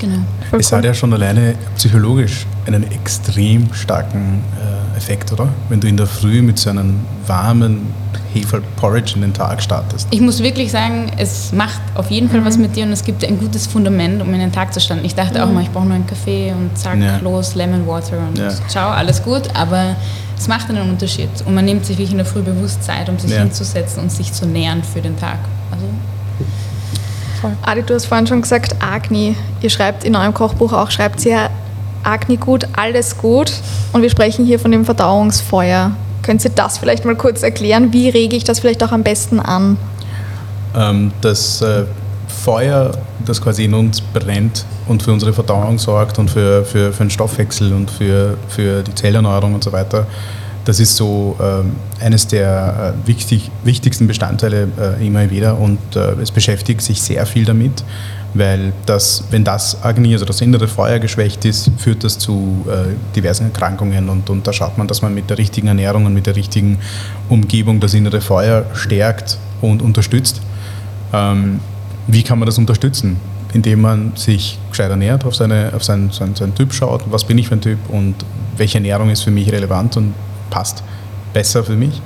Genau. Voll es cool. hat ja schon alleine psychologisch einen extrem starken äh, Effekt, oder? Wenn du in der Früh mit so einem warmen Hefe-Porridge in den Tag startest. Ich muss wirklich sagen, es macht auf jeden Fall mhm. was mit dir und es gibt ein gutes Fundament, um in den Tag zu starten. Ich dachte mhm. auch mal, ich brauche nur einen Kaffee und zack, ja. los, Lemon Water und ja. ciao, alles gut. Aber es macht einen Unterschied und man nimmt sich wirklich in der Früh bewusst Zeit, um sich ja. hinzusetzen und sich zu nähern für den Tag. Also Voll. Adi, du hast vorhin schon gesagt, Agni. Ihr schreibt in eurem Kochbuch auch, schreibt ihr Agni gut, alles gut. Und wir sprechen hier von dem Verdauungsfeuer. Können Sie das vielleicht mal kurz erklären? Wie rege ich das vielleicht auch am besten an? Ähm, das äh, Feuer, das quasi in uns brennt und für unsere Verdauung sorgt und für, für, für den Stoffwechsel und für, für die Zellerneuerung und so weiter, das ist so äh, eines der äh, wichtig, wichtigsten Bestandteile äh, im Ayurveda und äh, es beschäftigt sich sehr viel damit, weil das, wenn das Agni, also das innere Feuer geschwächt ist, führt das zu äh, diversen Erkrankungen und, und da schaut man, dass man mit der richtigen Ernährung und mit der richtigen Umgebung das innere Feuer stärkt und unterstützt. Ähm, wie kann man das unterstützen? Indem man sich gescheit ernährt, auf, seine, auf seinen, seinen, seinen Typ schaut, was bin ich für ein Typ und welche Ernährung ist für mich relevant und passt besser für mich.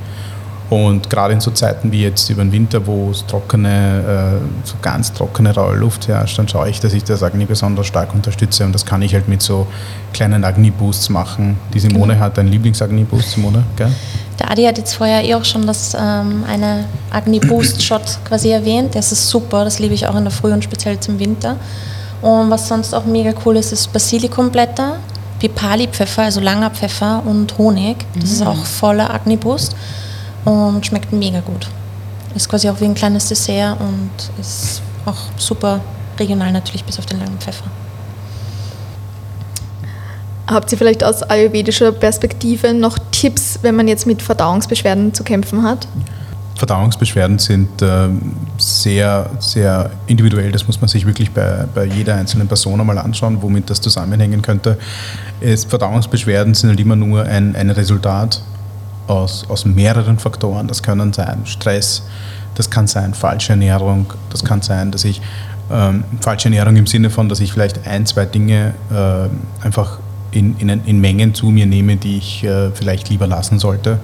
Und gerade in so Zeiten wie jetzt über den Winter, wo es trockene, äh, so ganz trockene raue Luft herrscht, dann schaue ich, dass ich das Agni besonders stark unterstütze. Und das kann ich halt mit so kleinen Agni-Boosts machen. Die Simone genau. hat einen Lieblings-Agni-Boost, Simone, gell? Der Adi hat jetzt vorher eh auch schon das ähm, eine Agni-Boost-Shot quasi erwähnt. Das ist super, das liebe ich auch in der Früh und speziell zum Winter. Und was sonst auch mega cool ist, ist Basilikumblätter Pipali-Pfeffer, also langer Pfeffer und Honig. Das mhm. ist auch voller Agniboost und schmeckt mega gut. Ist quasi auch wie ein kleines Dessert und ist auch super regional natürlich bis auf den langen Pfeffer. Habt ihr vielleicht aus ayurvedischer Perspektive noch Tipps, wenn man jetzt mit Verdauungsbeschwerden zu kämpfen hat? Verdauungsbeschwerden sind äh, sehr, sehr individuell. Das muss man sich wirklich bei, bei jeder einzelnen Person einmal anschauen, womit das zusammenhängen könnte. Es, Verdauungsbeschwerden sind halt immer nur ein, ein Resultat aus, aus mehreren Faktoren. Das können sein Stress, das kann sein falsche Ernährung, das kann sein, dass ich ähm, falsche Ernährung im Sinne von, dass ich vielleicht ein, zwei Dinge äh, einfach in, in, in, Mengen zu mir nehme, die ich äh, vielleicht lieber lassen sollte.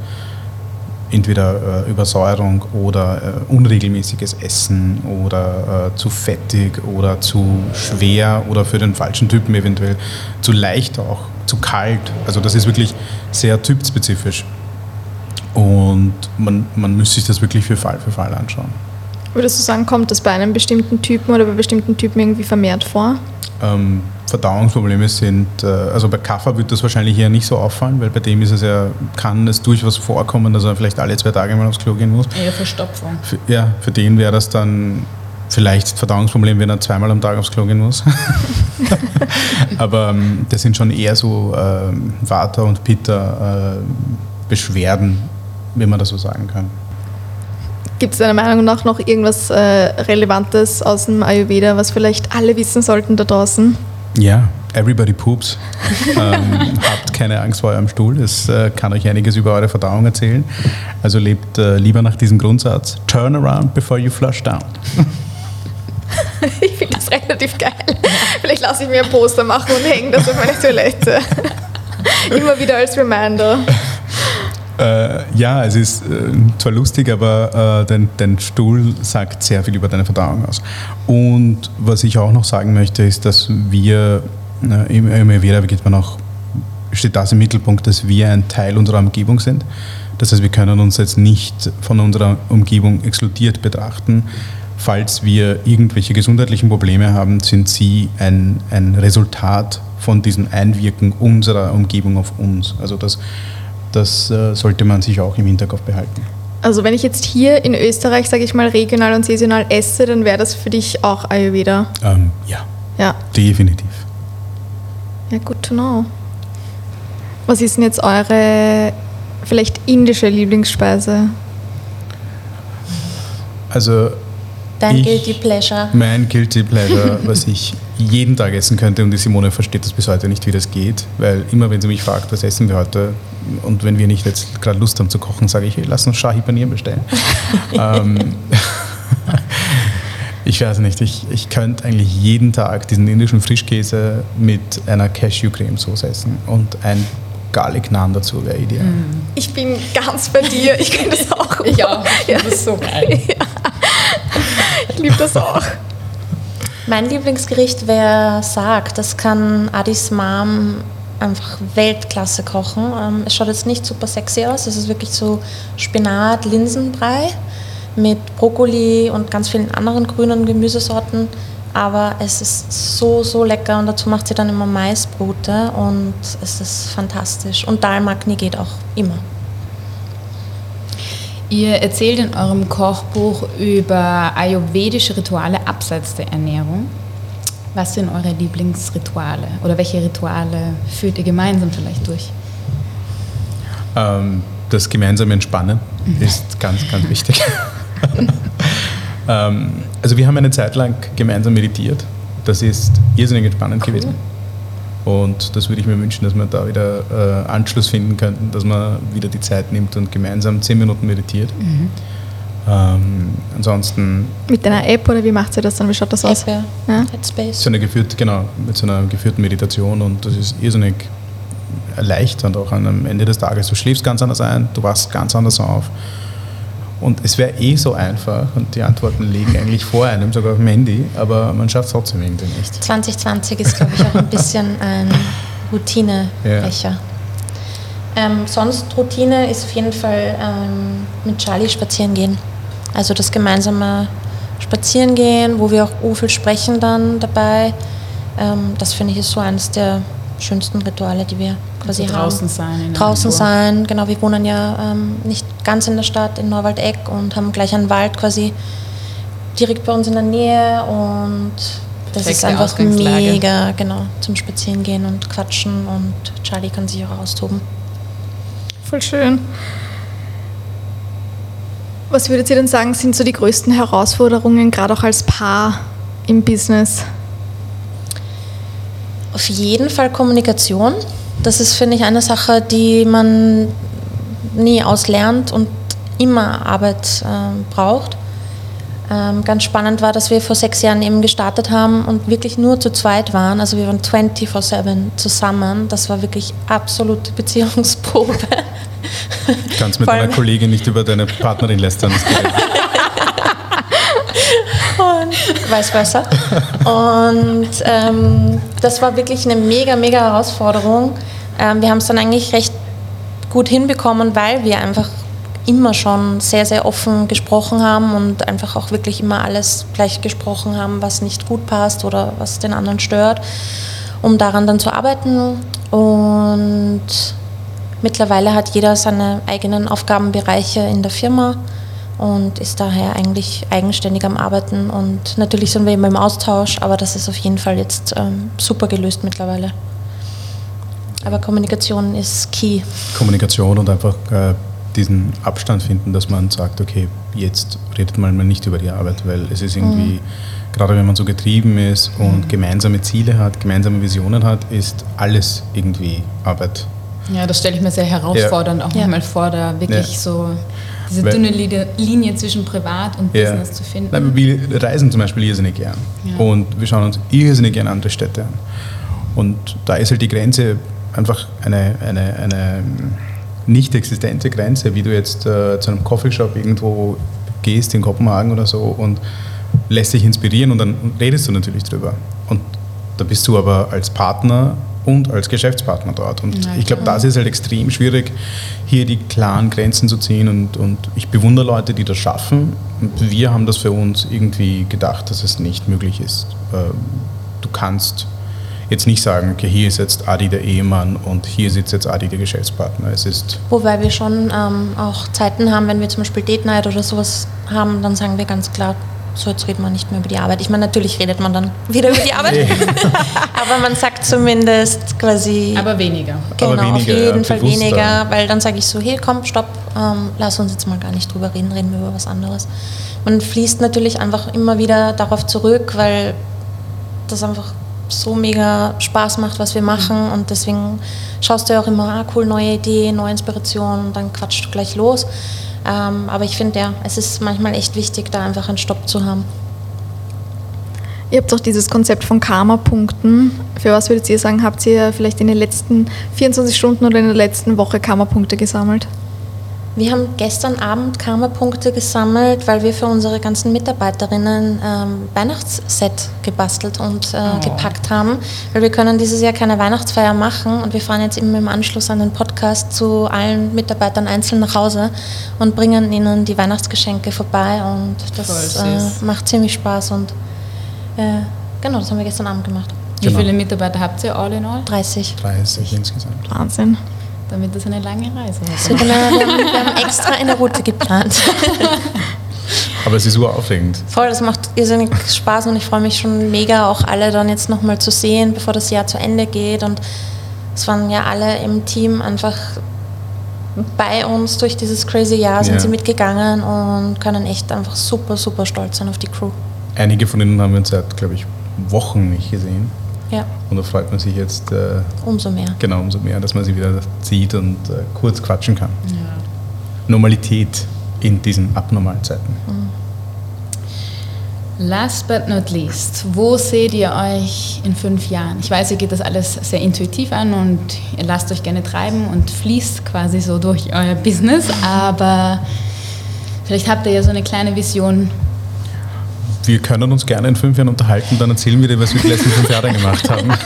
Entweder äh, Übersäuerung oder äh, unregelmäßiges Essen oder äh, zu fettig oder zu schwer oder für den falschen Typen eventuell zu leicht auch, zu kalt. Also das ist wirklich sehr typspezifisch. Und man, man müsste sich das wirklich für Fall für Fall anschauen. Würdest du sagen, kommt das bei einem bestimmten Typen oder bei bestimmten Typen irgendwie vermehrt vor? Ähm, Verdauungsprobleme sind, äh, also bei Kaffer wird das wahrscheinlich eher nicht so auffallen, weil bei dem ist es ja, kann es durchaus vorkommen, dass er vielleicht alle zwei Tage mal aufs Klo gehen muss. Eher Verstopfung. Für, ja, für den wäre das dann vielleicht Verdauungsproblem, wenn er zweimal am Tag aufs Klo gehen muss. Aber ähm, das sind schon eher so ähm, Vata- und Pitta-Beschwerden, äh, wenn man das so sagen kann. Gibt es deiner Meinung nach noch irgendwas äh, Relevantes aus dem Ayurveda, was vielleicht alle wissen sollten da draußen? Ja, everybody poops. ähm, habt keine Angst vor eurem Stuhl. Es äh, kann euch einiges über eure Verdauung erzählen. Also lebt äh, lieber nach diesem Grundsatz: Turn around before you flush down. ich finde das relativ geil. Vielleicht lasse ich mir ein Poster machen und hänge das auf meine Toilette. Immer wieder als Reminder. Äh, ja, es ist äh, zwar lustig, aber äh, dein, dein, Stuhl sagt sehr viel über deine Verdauung aus. Und was ich auch noch sagen möchte, ist, dass wir äh, im Ayurveda geht man auch, steht das im Mittelpunkt, dass wir ein Teil unserer Umgebung sind. Das heißt, wir können uns jetzt nicht von unserer Umgebung exkludiert betrachten. Falls wir irgendwelche gesundheitlichen Probleme haben, sind sie ein, ein Resultat von diesem Einwirken unserer Umgebung auf uns. Also das das äh, sollte man sich auch im Hinterkopf behalten. Also wenn ich jetzt hier in Österreich, sage ich mal, regional und saisonal esse, dann wäre das für dich auch Ayurveda? Ähm, ja. Ja. Definitiv. Ja, good to know. Was ist denn jetzt eure vielleicht indische Lieblingsspeise? Also Dein ich, Guilty Pleasure. Mein Guilty Pleasure, was ich jeden Tag essen könnte und die Simone versteht das bis heute nicht, wie das geht, weil immer wenn sie mich fragt, was essen wir heute und wenn wir nicht jetzt gerade Lust haben zu kochen, sage ich, hey, lass uns Shahi Paneer bestellen. ähm, ich weiß nicht, ich, ich könnte eigentlich jeden Tag diesen indischen Frischkäse mit einer Cashew-Creme-Soße essen und ein Garlic Naan dazu wäre ideal. Ich bin ganz bei dir, ich könnte das auch. ich auch, ich ja. das so geil. Ja. Liebe das auch. Mein Lieblingsgericht wäre Sarg. Das kann Adis Mom einfach Weltklasse kochen. Ähm, es schaut jetzt nicht super sexy aus. Es ist wirklich so Spinat, Linsenbrei mit Brokkoli und ganz vielen anderen grünen Gemüsesorten. Aber es ist so, so lecker und dazu macht sie dann immer Maisbrote und es ist fantastisch. Und Dal Makhni geht auch immer. Ihr erzählt in eurem Kochbuch über ayurvedische Rituale abseits der Ernährung. Was sind eure Lieblingsrituale oder welche Rituale führt ihr gemeinsam vielleicht durch? Ähm, das gemeinsame Entspannen mhm. ist ganz, ganz wichtig. ähm, also wir haben eine Zeit lang gemeinsam meditiert. Das ist irrsinnig entspannend cool. gewesen. Und das würde ich mir wünschen, dass wir da wieder äh, Anschluss finden könnten, dass man wieder die Zeit nimmt und gemeinsam zehn Minuten meditiert. Mhm. Ähm, ansonsten. Mit einer App oder wie macht sie das dann? Wie schaut das aus? App, ja. ja. Headspace. So eine geführte, genau, mit so einer geführten Meditation und das ist irrsinnig erleichternd auch am Ende des Tages. Du schläfst ganz anders ein, du wachst ganz anders auf. Und es wäre eh so einfach und die Antworten liegen eigentlich vor einem, sogar auf dem Handy, aber man schafft es trotzdem irgendwie nicht. 2020 ist, glaube ich, auch ein bisschen ein Routinebecher. Ja. Ähm, sonst Routine ist auf jeden Fall ähm, mit Charlie spazieren gehen. Also das gemeinsame Spazierengehen, wo wir auch viel sprechen dann dabei. Ähm, das finde ich ist so eines der schönsten Rituale, die wir quasi also haben. Draußen sein. draußen sein, genau. Wir wohnen ja ähm, nicht ganz in der Stadt, in Neuwaldeck und haben gleich einen Wald quasi direkt bei uns in der Nähe und das Perfekte ist einfach mega, genau, zum Spazieren gehen und quatschen und Charlie kann sich auch austoben. Voll schön. Was würdet ihr denn sagen, sind so die größten Herausforderungen, gerade auch als Paar im Business? Auf jeden Fall Kommunikation. Das ist, finde ich, eine Sache, die man nie auslernt und immer Arbeit ähm, braucht. Ähm, ganz spannend war, dass wir vor sechs Jahren eben gestartet haben und wirklich nur zu zweit waren. Also wir waren 24-7 zusammen. Das war wirklich absolute Beziehungsprobe. Kannst mit deiner Kollegin nicht über deine Partnerin lästern. Und vice versa. Und ähm, das war wirklich eine mega, mega Herausforderung. Ähm, wir haben es dann eigentlich recht gut hinbekommen, weil wir einfach immer schon sehr, sehr offen gesprochen haben und einfach auch wirklich immer alles gleich gesprochen haben, was nicht gut passt oder was den anderen stört, um daran dann zu arbeiten. Und mittlerweile hat jeder seine eigenen Aufgabenbereiche in der Firma und ist daher eigentlich eigenständig am Arbeiten. Und natürlich sind wir immer im Austausch, aber das ist auf jeden Fall jetzt ähm, super gelöst mittlerweile. Aber Kommunikation ist key. Kommunikation und einfach äh, diesen Abstand finden, dass man sagt, okay, jetzt redet man mal nicht über die Arbeit, weil es ist irgendwie, gerade wenn man so getrieben ist und gemeinsame Ziele hat, gemeinsame Visionen hat, ist alles irgendwie Arbeit. Ja, das stelle ich mir sehr herausfordernd auch Ja. manchmal vor, da wirklich Ja. so diese Weil- dünne Linie, zwischen Privat und Ja. Business zu finden. Nein, wir reisen zum Beispiel irrsinnig gern Ja. und wir schauen uns irrsinnig gern andere Städte an. Und da ist halt die Grenze einfach eine, eine, eine nicht existente Grenze, wie du jetzt äh, zu einem Coffeeshop irgendwo gehst in Kopenhagen oder so und lässt dich inspirieren und dann redest du natürlich drüber. Und da bist du aber als Partner und als Geschäftspartner dort. Und Ja, ich glaube, das ist halt extrem schwierig, hier die klaren Grenzen zu ziehen. Und, und ich bewundere Leute, die das schaffen. Und wir haben das für uns irgendwie gedacht, dass es nicht möglich ist. Ähm, Du kannst jetzt nicht sagen, okay, hier ist jetzt Adi der Ehemann und hier sitzt jetzt Adi der Geschäftspartner. Es ist Wobei wir schon ähm, auch Zeiten haben, wenn wir zum Beispiel Date Night oder sowas haben, dann sagen wir ganz klar, so jetzt reden wir nicht mehr über die Arbeit. Ich meine, natürlich redet man dann wieder über die Arbeit, aber man sagt zumindest quasi, Aber weniger. genau, aber auf weniger, jeden ja, Fall weniger, weil dann sage ich so, hey, komm, stopp, ähm, lass uns jetzt mal gar nicht drüber reden, reden wir über was anderes. Man fließt natürlich einfach immer wieder darauf zurück, weil das einfach so mega Spaß macht, was wir machen und deswegen schaust du ja auch immer, ah cool, neue Idee, neue Inspiration und dann quatscht du gleich los. Ähm, aber ich finde ja, es ist manchmal echt wichtig, da einfach einen Stopp zu haben. Ihr habt auch dieses Konzept von Karma-Punkten. Für was würdet ihr sagen, habt ihr vielleicht in den letzten 24 Stunden oder in der letzten Woche Karma-Punkte gesammelt? Wir haben gestern Abend Karma-Punkte gesammelt, weil wir für unsere ganzen Mitarbeiterinnen ähm, Weihnachtsset gebastelt und äh, gepackt haben. Weil wir können dieses Jahr keine Weihnachtsfeier machen und wir fahren jetzt immer im Anschluss an den Podcast zu allen Mitarbeitern einzeln nach Hause und bringen ihnen die Weihnachtsgeschenke vorbei und das äh, macht ziemlich Spaß und äh, genau, das haben wir gestern Abend gemacht. Wie Genau. viele Mitarbeiter habt ihr all in all? 30. 30 insgesamt. Wahnsinn. Damit das eine lange Reise wird. wird eine, wir, haben, wir haben extra eine Route geplant. Aber es ist uraufregend. Voll, das macht irrsinnig Spaß und ich freue mich schon mega, auch alle dann jetzt nochmal zu sehen, bevor das Jahr zu Ende geht. Und es waren ja alle im Team einfach bei uns durch dieses crazy Jahr, sind Ja. sie mitgegangen und können echt einfach super, super stolz sein auf die Crew. Einige von ihnen haben wir uns seit, glaube ich, Wochen nicht gesehen. Ja, Und da freut man sich jetzt äh, umso mehr. genau umso mehr, dass man sie wieder sieht und äh, kurz quatschen kann. Normalität in diesen abnormalen Zeiten. Last but not least, wo seht ihr euch in fünf Jahren? Ich weiß, ihr geht das alles sehr intuitiv an und ihr lasst euch gerne treiben und fließt quasi so durch euer Business, aber vielleicht habt ihr ja so eine kleine Vision. Wir können uns gerne in fünf Jahren unterhalten, dann erzählen wir dir, was wir die letzten fünf Jahre gemacht haben.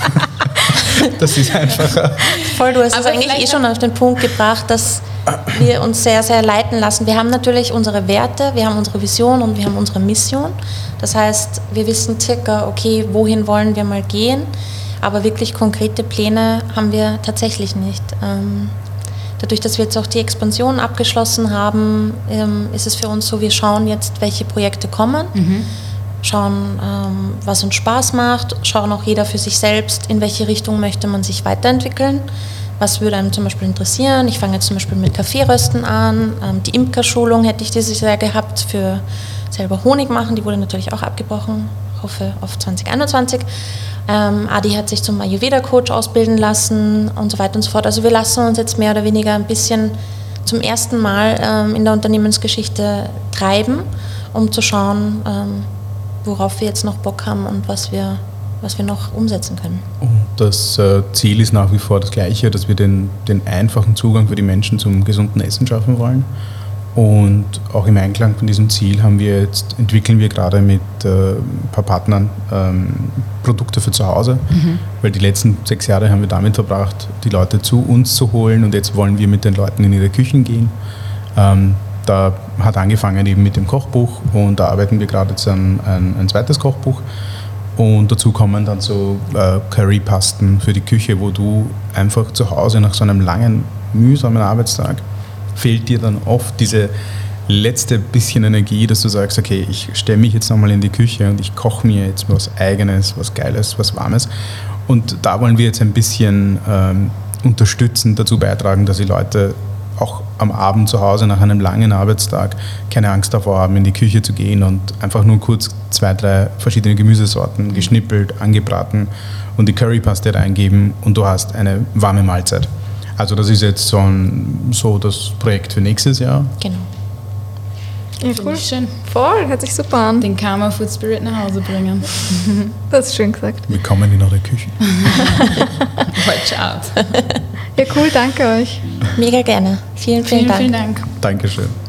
Das ist einfacher. Voll, du hast es Aber eigentlich eh schon auf den Punkt gebracht, dass wir uns sehr, sehr leiten lassen. Wir haben natürlich unsere Werte, wir haben unsere Vision und wir haben unsere Mission. Das heißt, wir wissen circa, okay, wohin wollen wir mal gehen, aber wirklich konkrete Pläne haben wir tatsächlich nicht. Ähm, Dadurch, dass wir jetzt auch die Expansion abgeschlossen haben, ähm, ist es für uns so, wir schauen jetzt, welche Projekte kommen, mhm. Schauen, ähm, was uns Spaß macht, schauen auch jeder für sich selbst, in welche Richtung möchte man sich weiterentwickeln. Was würde einem zum Beispiel interessieren? Ich fange jetzt zum Beispiel mit Kaffeerösten an. Ähm, die Imkerschulung hätte ich dieses Jahr gehabt für selber Honig machen. Die wurde natürlich auch abgebrochen. Hoffe auf 2021. Ähm, Adi hat sich zum Ayurveda-Coach ausbilden lassen und so weiter und so fort. Also wir lassen uns jetzt mehr oder weniger ein bisschen zum ersten Mal ähm, in der Unternehmensgeschichte treiben, um zu schauen, ähm, worauf wir jetzt noch Bock haben und was wir was wir noch umsetzen können. Das äh, Ziel ist nach wie vor das gleiche, dass wir den, den einfachen Zugang für die Menschen zum gesunden Essen schaffen wollen. Und auch im Einklang von diesem Ziel haben wir jetzt, entwickeln wir gerade mit äh, ein paar Partnern ähm, Produkte für zu Hause, mhm. weil die letzten sechs Jahre haben wir damit verbracht, die Leute zu uns zu holen und jetzt wollen wir mit den Leuten in ihre Küchen gehen. Ähm, da hat angefangen eben mit dem Kochbuch und da arbeiten wir gerade jetzt an ein, ein zweites Kochbuch und dazu kommen dann so äh, Currypasten für die Küche, wo du einfach zu Hause nach so einem langen, mühsamen Arbeitstag fehlt dir dann oft diese letzte bisschen Energie, dass du sagst, okay, ich stelle mich jetzt nochmal in die Küche und ich koche mir jetzt was Eigenes, was Geiles, was Warmes. Und da wollen wir jetzt ein bisschen ähm, unterstützen, dazu beitragen, dass die Leute auch am Abend zu Hause nach einem langen Arbeitstag keine Angst davor haben, in die Küche zu gehen und einfach nur kurz zwei, drei verschiedene Gemüsesorten geschnippelt, angebraten und die Currypaste reingeben und du hast eine warme Mahlzeit. Also das ist jetzt so, ein, so das Projekt für nächstes Jahr. Genau. Ja, cool. Schön. Voll, hört sich super an. Den Karma Food Spirit nach Hause bringen. das ist schön gesagt. Wir kommen in eure Küche. Watch out. Ja, cool, danke euch. Mega gerne. Vielen, vielen, vielen Dank. Vielen Dank. Dankeschön.